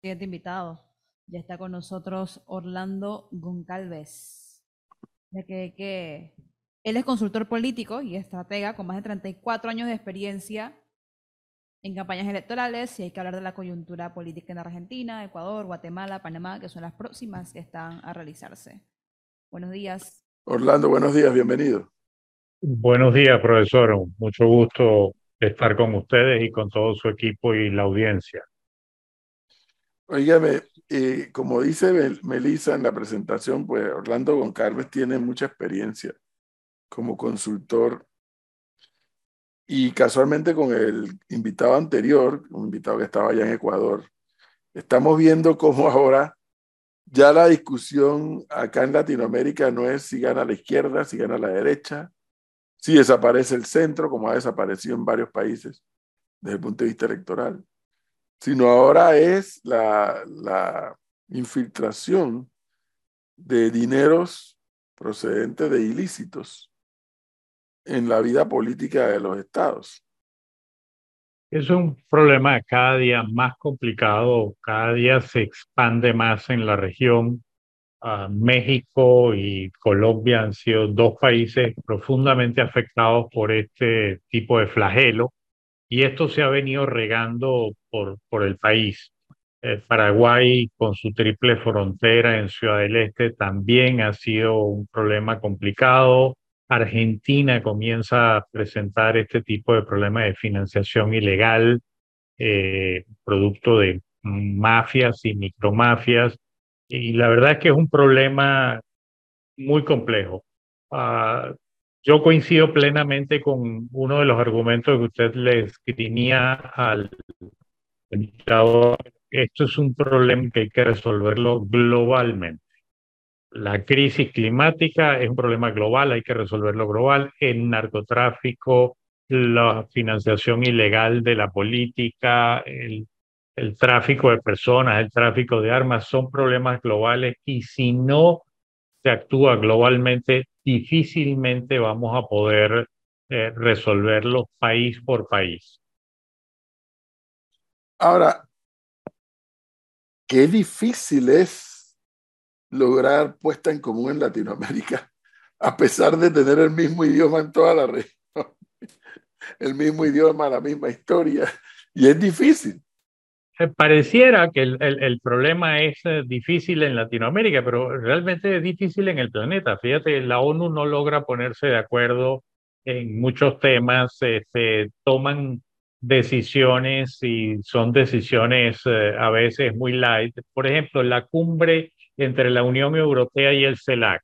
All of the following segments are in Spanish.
Siguiente invitado. Ya está con nosotros Orlando Goncalves. Ya que, que él es consultor político y estratega con más de 34 años de experiencia en campañas electorales y hay que hablar de la coyuntura política en Argentina, Ecuador, Guatemala, Panamá, que son las próximas que están a realizarse. Buenos días. Orlando, buenos días, bienvenido. Buenos días, profesor. Mucho gusto estar con ustedes y con todo su equipo y la audiencia. Óigame, eh, como dice Melissa en la presentación, pues Orlando Goncalves tiene mucha experiencia como consultor y casualmente con el invitado anterior, un invitado que estaba allá en Ecuador, estamos viendo cómo ahora ya la discusión acá en Latinoamérica no es si gana la izquierda, si gana la derecha, si desaparece el centro, como ha desaparecido en varios países desde el punto de vista electoral, sino ahora es la, la infiltración de dineros procedentes de ilícitos en la vida política de los estados. Es un problema cada día más complicado, cada día se expande más en la región. Uh, México y Colombia han sido dos países profundamente afectados por este tipo de flagelo y esto se ha venido regando por, por el país. Eh, Paraguay, con su triple frontera en Ciudad del Este, también ha sido un problema complicado. Argentina comienza a presentar este tipo de problemas de financiación ilegal, eh, producto de mafias y micromafias. Y la verdad es que es un problema muy complejo. Uh, yo coincido plenamente con uno de los argumentos que usted le escribía al invitado. Esto es un problema que hay que resolverlo globalmente. La crisis climática es un problema global, hay que resolverlo global. El narcotráfico, la financiación ilegal de la política, el, el tráfico de personas, el tráfico de armas son problemas globales y si no se actúa globalmente, difícilmente vamos a poder eh, resolverlo país por país. Ahora, qué difícil es lograr puesta en común en Latinoamérica, a pesar de tener el mismo idioma en toda la región, el mismo idioma, la misma historia, y es difícil. Eh, pareciera que el, el, el, problema es eh, difícil en Latinoamérica, pero realmente es difícil en el planeta. Fíjate, la ONU no logra ponerse de acuerdo en muchos temas, se este, toman decisiones y son decisiones eh, a veces muy light. Por ejemplo, la cumbre entre la Unión Europea y el CELAC,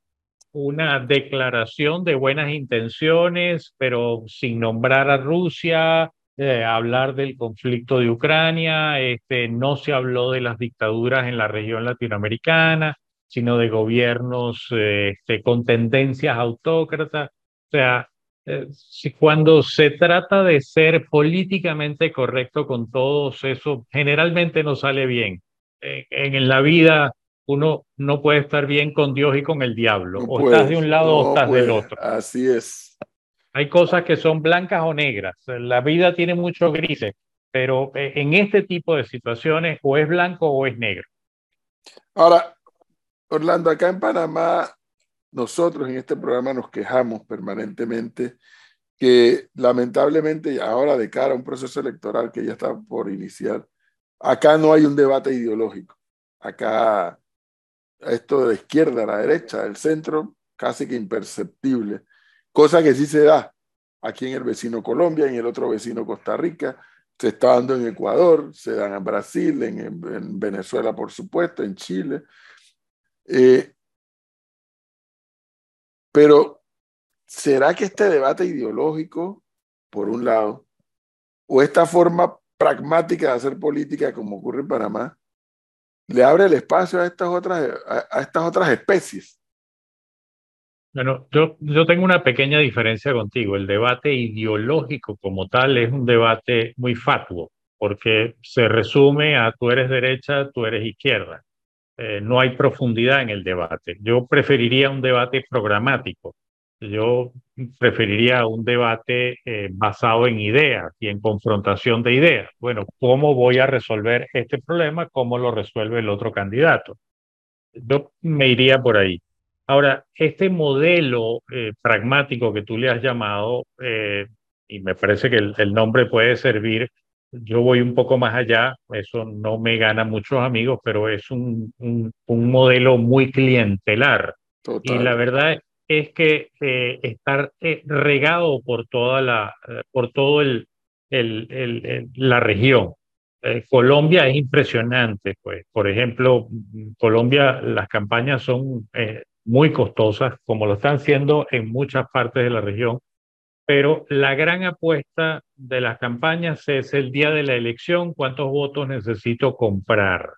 una declaración de buenas intenciones, pero sin nombrar a Rusia, eh, hablar del conflicto de Ucrania, este, no se habló de las dictaduras en la región latinoamericana, sino de gobiernos eh, este, con tendencias autócratas. O sea, eh, si cuando se trata de ser políticamente correcto con todos, eso generalmente no sale bien. en la vida uno no puede estar bien con Dios y con el diablo. o estás de un lado o estás del otro. Así es. Hay cosas que son blancas o negras. La vida tiene muchos grises, pero eh, en este tipo de situaciones o es blanco o es negro. Ahora, Orlando, acá en Panamá, nosotros en este programa nos quejamos permanentemente que lamentablemente ahora de cara a un proceso electoral que ya está por iniciar, acá no hay un debate ideológico. Acá esto de la izquierda a la derecha, del centro, casi que imperceptible cosa que sí se da aquí en el vecino Colombia, en el otro vecino Costa Rica, se está dando en Ecuador, se dan en Brasil, en, en Venezuela, por supuesto, en Chile. Eh, pero, ¿será que este debate ideológico, por un lado, o esta forma pragmática de hacer política como ocurre en Panamá, le abre el espacio a estas otras, a estas otras especies? Bueno, yo, yo tengo una pequeña diferencia contigo. El debate ideológico como tal es un debate muy fatuo, porque se resume a tú eres derecha, tú eres izquierda. Eh, no hay profundidad en el debate. Yo preferiría un debate programático. Yo preferiría un debate eh, basado en ideas y en confrontación de ideas. Bueno, ¿cómo voy a resolver este problema? ¿Cómo lo resuelve el otro candidato? Yo me iría por ahí. Ahora, este modelo eh, pragmático que tú le has llamado, eh, y me parece que el, nombre puede servir, yo voy un poco más allá, eso no me gana muchos amigos, pero es un, un, un modelo muy clientelar. Y la verdad es que eh, estar eh, regado por toda la, eh, por todo el, el, el, la región. Colombia es impresionante, pues. Por ejemplo, Colombia, las campañas son muy costosas, como lo están siendo en muchas partes de la región, pero la gran apuesta de las campañas es el día de la elección, cuántos votos necesito comprar.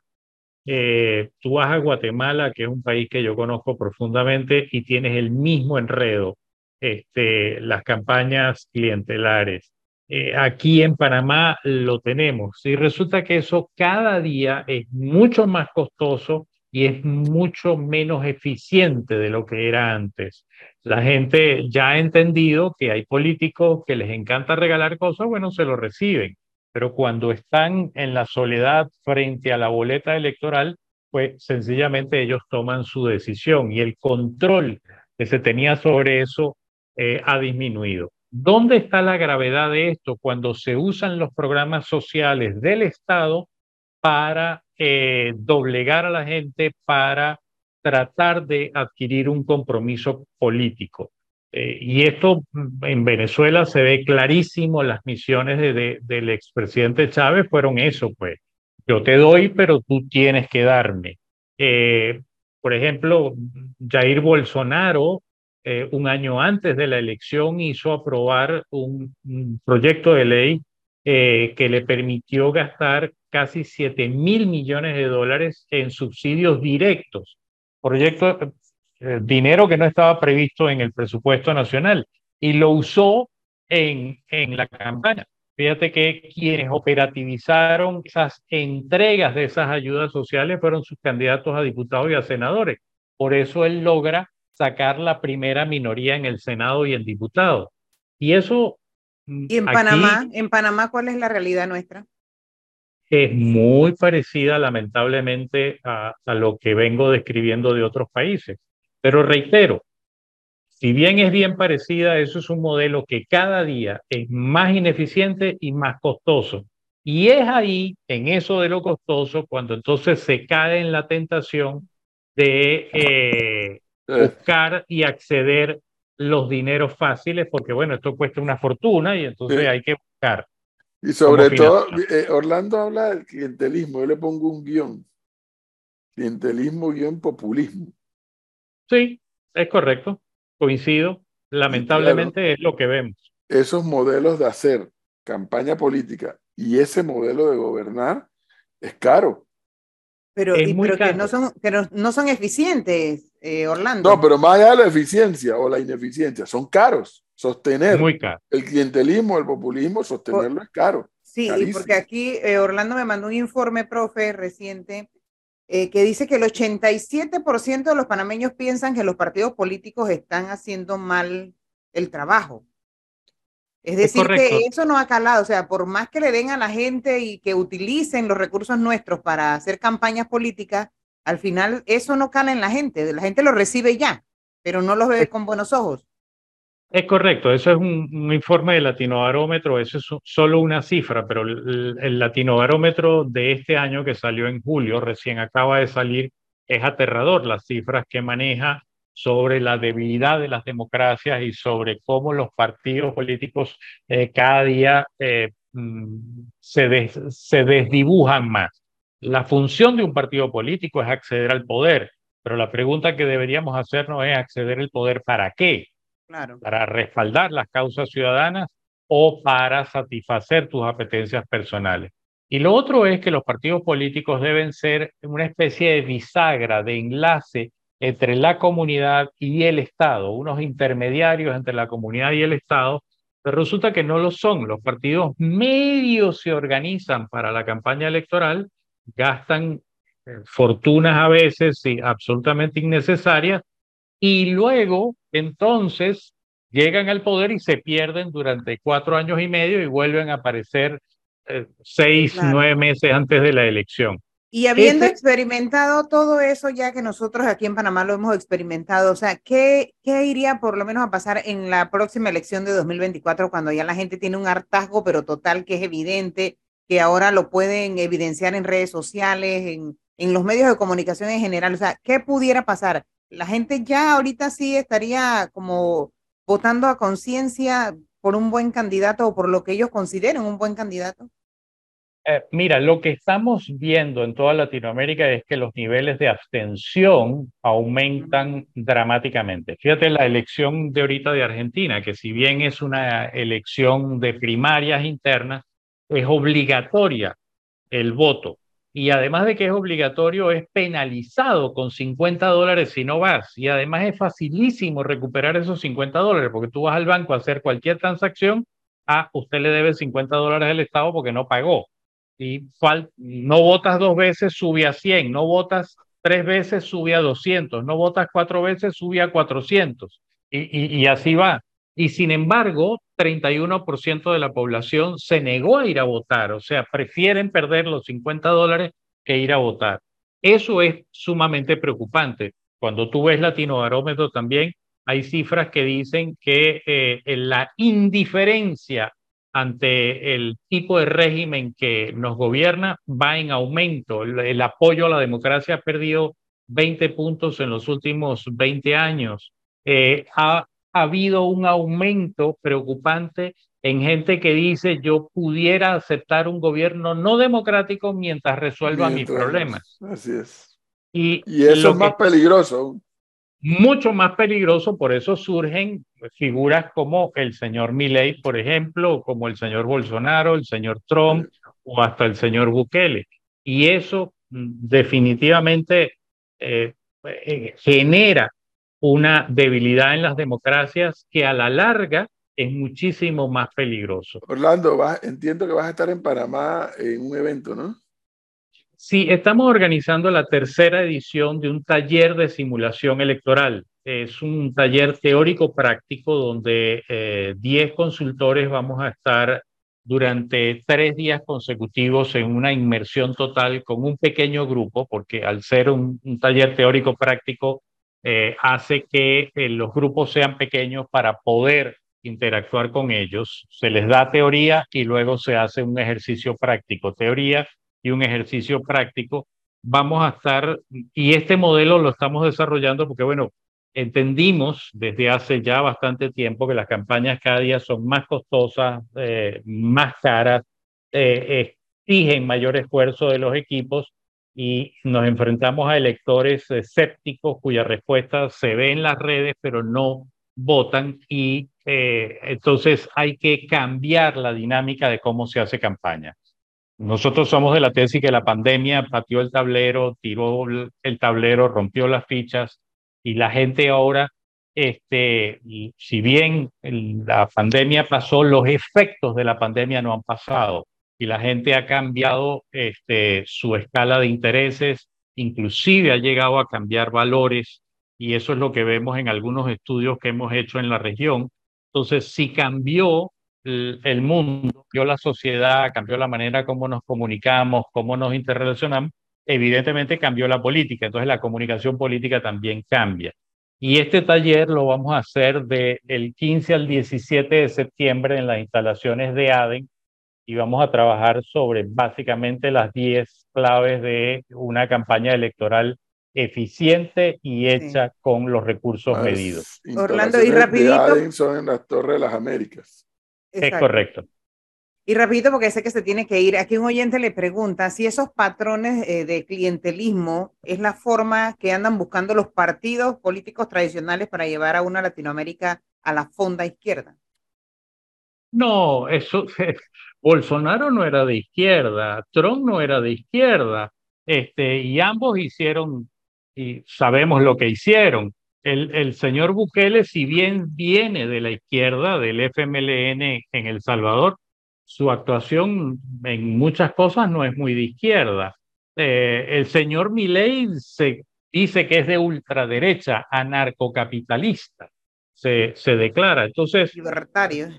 Eh, tú vas a Guatemala, que es un país que yo conozco profundamente, y tienes el mismo enredo, este, las campañas clientelares. Eh, aquí en Panamá lo tenemos y resulta que eso cada día es mucho más costoso y es mucho menos eficiente de lo que era antes. La gente ya ha entendido que hay políticos que les encanta regalar cosas, bueno, se lo reciben pero cuando están en la soledad frente a la boleta electoral, pues sencillamente ellos toman su decisión y el control que se tenía sobre eso eh, ha disminuido. ¿Dónde está la gravedad de esto cuando se usan los programas sociales del Estado para eh, doblegar a la gente, para tratar de adquirir un compromiso político? Eh, y esto mm, en Venezuela se ve clarísimo, las misiones de, del expresidente Chávez fueron eso, pues, yo te doy, pero tú tienes que darme. Eh, por ejemplo, Jair Bolsonaro, un año antes de la elección, hizo aprobar un, proyecto de ley que le permitió gastar casi 7 mil millones de dólares en subsidios directos. Proyecto, eh, dinero que no estaba previsto en el presupuesto nacional y lo usó en, en la campaña. Fíjate que quienes operativizaron esas entregas de esas ayudas sociales fueron sus candidatos a diputados y a senadores. Por eso él logra sacar la primera minoría en el Senado y en diputados. Y eso... Mm, ¿Y en Panamá? ¿En Panamá cuál es la realidad nuestra? Es muy parecida, lamentablemente, a, a lo que vengo describiendo de otros países. Pero reitero, si bien es bien parecida, eso es un modelo que cada día es más ineficiente y más costoso. Y es ahí, en eso de lo costoso, cuando entonces se cae en la tentación de eh, buscar y acceder los dineros fáciles, porque bueno, esto cuesta una fortuna y entonces hay que buscar. Y sobre todo, eh, Orlando habla del clientelismo, yo le pongo un guion. Clientelismo, guion, populismo. Sí, es correcto, coincido. Lamentablemente es lo que vemos. Esos modelos de hacer campaña política y ese modelo de gobernar es caro. Pero, que, no son, no son eficientes, eh, Orlando. No, pero más allá de la eficiencia o la ineficiencia, son caros. Sostener el clientelismo, el populismo, sostenerlo es caro. Sí, porque aquí eh, Orlando me mandó un informe, profe, reciente, eh, que dice que el 87% de los panameños piensan que los partidos políticos están haciendo mal el trabajo. Es decir, que eso no ha calado, o sea, por más que le den a la gente y que utilicen los recursos nuestros para hacer campañas políticas, al final eso no cala en la gente, la gente lo recibe ya, pero no lo ve con buenos ojos. Es correcto, eso es un, informe de Latinobarómetro, eso es solo una cifra, pero el, el, Latinobarómetro de este año que salió en julio, recién acaba de salir, es aterrador las cifras que maneja sobre la debilidad de las democracias y sobre cómo los partidos políticos eh, cada día eh, mm, se, se desdibujan más. La función de un partido político es acceder al poder, pero la pregunta que deberíamos hacernos es acceder al poder para qué para respaldar las causas ciudadanas o para satisfacer tus apetencias personales. Y lo otro es que los partidos políticos deben ser una especie de bisagra, de enlace entre la comunidad y el Estado, unos intermediarios entre la comunidad y el Estado, pero resulta que no lo son. Los partidos medios se organizan para la campaña electoral, gastan eh, fortunas a veces y absolutamente innecesarias y luego entonces llegan al poder y se pierden durante cuatro años y medio y vuelven a aparecer eh, seis, nueve meses antes de la elección. Y habiendo experimentado todo eso, ya que nosotros aquí en Panamá lo hemos experimentado, o sea, ¿qué, ¿qué iría por lo menos a pasar en la próxima elección de 2024 cuando ya la gente tiene un hartazgo, pero total, que es evidente, que ahora lo pueden evidenciar en redes sociales, en, en los medios de comunicación en general? O sea, ¿qué pudiera pasar? La gente ya ahorita sí estaría como votando a conciencia por un buen candidato o por lo que ellos consideren un buen candidato. Eh, mira, lo que estamos viendo en toda Latinoamérica es que los niveles de abstención aumentan dramáticamente. Fíjate la elección de ahorita de Argentina, que si bien es una elección de primarias internas, es obligatoria el voto. Y además de que es obligatorio, es penalizado con 50 dólares si no vas. Y además es facilísimo recuperar esos 50 dólares, porque tú vas al banco a hacer cualquier transacción, a usted le debe 50 dólares al Estado porque no pagó y no votas dos veces, sube a 100, no votas tres veces, sube a 200, no votas cuatro veces, sube a 400. Y, y, así va. Y sin embargo, 31% de la población se negó a ir a votar, o sea, prefieren perder los 50 dólares que ir a votar. Eso es sumamente preocupante. Cuando tú ves Latinobarómetro también, hay cifras que dicen que eh, la indiferencia ante el tipo de régimen que nos gobierna va en aumento. El, apoyo a la democracia ha perdido 20 puntos en los últimos 20 años. Eh, habido un aumento preocupante en gente que dice yo pudiera aceptar un gobierno no democrático mientras resuelva mis problemas. Así es. Y, eso es más peligroso mucho más peligroso, por eso surgen figuras como el señor Milley, por ejemplo, como el señor Bolsonaro, el señor Trump o hasta el señor Bukele. Y eso mm, definitivamente eh, eh, genera una debilidad en las democracias que a la larga es muchísimo más peligroso. Orlando, entiendo que vas a estar en Panamá en un evento, ¿no? Sí, estamos organizando la tercera edición de un taller de simulación electoral. Es un taller teórico práctico donde 10 eh, consultores vamos a estar durante tres días consecutivos en una inmersión total con un pequeño grupo, porque al ser un, taller teórico práctico eh, hace que eh, los grupos sean pequeños para poder interactuar con ellos. Se les da teoría y luego se hace un ejercicio práctico. Teoría y un ejercicio práctico, vamos a estar, y este modelo lo estamos desarrollando porque, bueno, entendimos desde hace ya bastante tiempo que las campañas cada día son más costosas, eh, más caras, exigen mayor esfuerzo de los equipos y nos enfrentamos a electores escépticos cuya respuesta se ve en las redes pero no votan y eh, entonces hay que cambiar la dinámica de cómo se hace campaña. Nosotros somos de la tesis que la pandemia pateó el tablero, tiró el tablero, rompió las fichas y la gente ahora, este, si bien la pandemia pasó, los efectos de la pandemia no han pasado y la gente ha cambiado este, su escala de intereses, inclusive ha llegado a cambiar valores y eso es lo que vemos en algunos estudios que hemos hecho en la región. Entonces, si cambió el mundo, cambió la sociedad, cambió la manera como nos comunicamos, cómo nos interrelacionamos, evidentemente cambió la política, entonces la comunicación política también cambia. Y este taller lo vamos a hacer del 15 al 17 de septiembre en las instalaciones de ADEN y vamos a trabajar sobre básicamente las 10 claves de una campaña electoral eficiente y hecha con los recursos medidos. Orlando, y rapidito. Son en las Torres de las Américas. Es correcto. Y rapidito, porque sé que se tiene que ir, aquí un oyente le pregunta si esos patrones eh, de clientelismo es la forma que andan buscando los partidos políticos tradicionales para llevar a una Latinoamérica a la fonda izquierda. No, eso, Bolsonaro no era de izquierda, Trump no era de izquierda, este, y ambos hicieron, y sabemos lo que hicieron, el, señor Bukele, si bien viene de la izquierda, del FMLN en El Salvador, su actuación en muchas cosas no es muy de izquierda. Eh, el señor Milei se dice que es de ultraderecha, anarcocapitalista, se, se declara. Entonces, Libertario.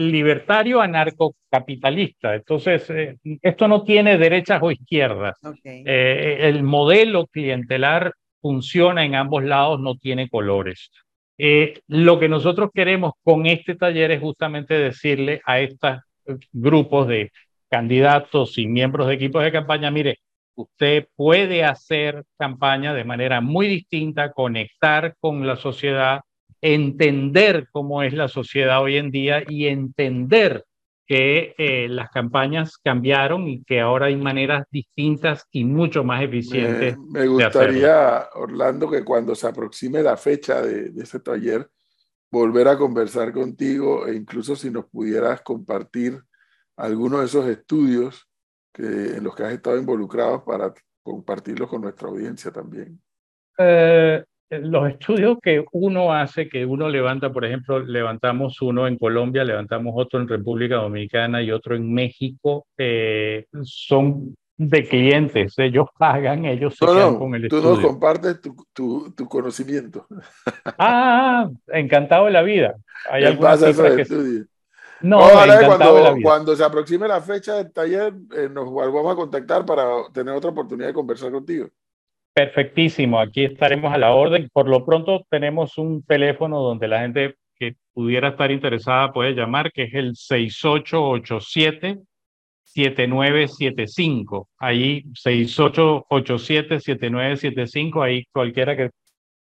Libertario anarcocapitalista. Entonces, eh, esto no tiene derechas o izquierdas. Okay. Eh, el modelo clientelar funciona en ambos lados, no tiene colores. Eh, lo que nosotros queremos con este taller es justamente decirle a estos grupos de candidatos y miembros de equipos de campaña, mire, usted puede hacer campaña de manera muy distinta, conectar con la sociedad, entender cómo es la sociedad hoy en día y entender que eh, las campañas cambiaron y que ahora hay maneras distintas y mucho más eficientes. Me, me gustaría, Orlando, que cuando se aproxime la fecha de, de ese taller, volver a conversar contigo e incluso si nos pudieras compartir algunos de esos estudios que, en los que has estado involucrado para compartirlos con nuestra audiencia también. Eh, los estudios que uno hace, que uno levanta, por ejemplo, levantamos uno en Colombia, levantamos otro en República Dominicana y otro en México, eh, son de clientes, ellos pagan, ellos se no, quedan no, con el tú estudio. nos compartes tu, tu, tu conocimiento. Ah, encantado de la vida. Hay ¿Qué algunas cifras que... No, Ojalá cuando, cuando se aproxime la fecha del taller eh, nos volvamos a contactar para tener otra oportunidad de conversar contigo. Perfectísimo, aquí estaremos a la orden. Por lo pronto tenemos un teléfono donde la gente que pudiera estar interesada puede llamar, que es el 6887-7975. Ahí 6887-7975, ahí cualquiera que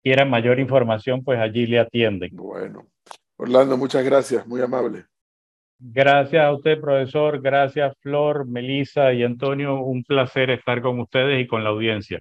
quiera mayor información, pues allí le atienden. Bueno, Orlando, muchas gracias, muy amable. Gracias a usted, profesor. Gracias, Flor, Melissa y Antonio. Un placer estar con ustedes y con la audiencia.